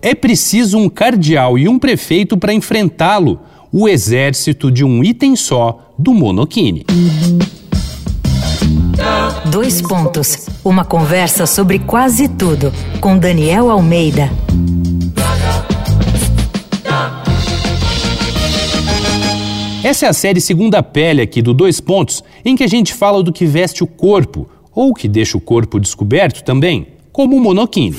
É preciso um cardeal e um prefeito para enfrentá-lo, o exército de um item só do Monokini. Dois pontos. Uma conversa sobre quase tudo com Daniel Almeida. Essa é a série Segunda Pele aqui do Dois Pontos, em que a gente fala do que veste o corpo, ou que deixa o corpo descoberto também, como o monokini.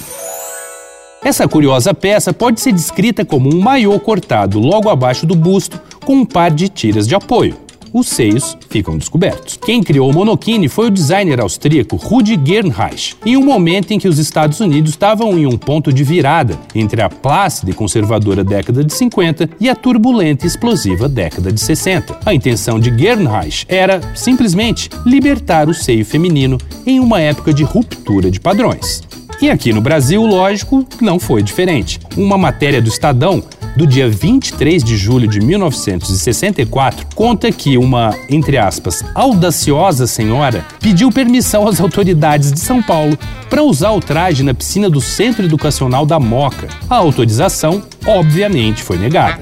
Essa curiosa peça pode ser descrita como um maiô cortado logo abaixo do busto com um par de tiras de apoio os seios ficam descobertos. Quem criou o monokini foi o designer austríaco Rudi Gernreich, em um momento em que os Estados Unidos estavam em um ponto de virada entre a plácida e conservadora década de 50 e a turbulenta e explosiva década de 60. A intenção de Gernreich era, simplesmente, libertar o seio feminino em uma época de ruptura de padrões. E aqui no Brasil, lógico, não foi diferente. Uma matéria do Estadão do dia 23 de julho de 1964 conta que uma, entre aspas, audaciosa senhora pediu permissão às autoridades de São Paulo para usar o traje na piscina do Centro Educacional da Moca. A autorização, obviamente, foi negada.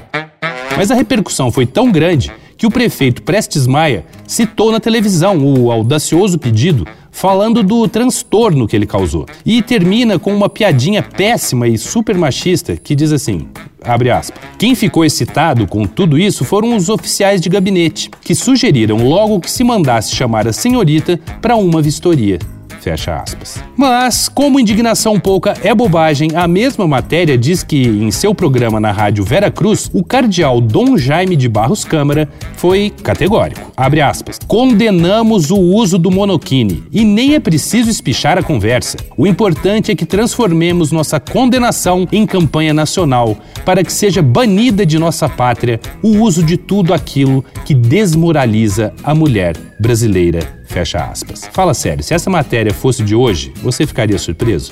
Mas a repercussão foi tão grande que o prefeito Prestes Maia citou na televisão o audacioso pedido falando do transtorno que ele causou. E termina com uma piadinha péssima e super machista que diz assim: abre aspas. Quem ficou excitado com tudo isso foram os oficiais de gabinete, que sugeriram logo que se mandasse chamar a senhorita para uma vistoria. Fecha aspas. Mas, como indignação pouca é bobagem, a mesma matéria diz que, em seu programa na rádio Vera Cruz, o cardeal Dom Jaime de Barros Câmara foi categórico. Abre aspas. Condenamos o uso do monokini e nem é preciso espichar a conversa. O importante é que transformemos nossa condenação em campanha nacional para que seja banida de nossa pátria o uso de tudo aquilo que desmoraliza a mulher brasileira Fecha aspas. Fala sério, se essa matéria fosse de hoje, você ficaria surpreso?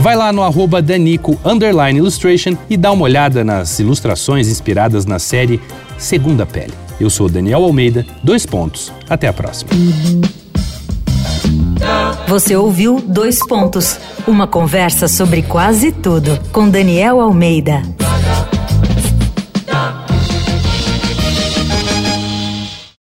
Vai lá no arroba Danico Illustration e dá uma olhada nas ilustrações inspiradas na série Segunda Pele. Eu sou Daniel Almeida, dois pontos. Até a próxima. Você ouviu Dois Pontos uma conversa sobre quase tudo com Daniel Almeida.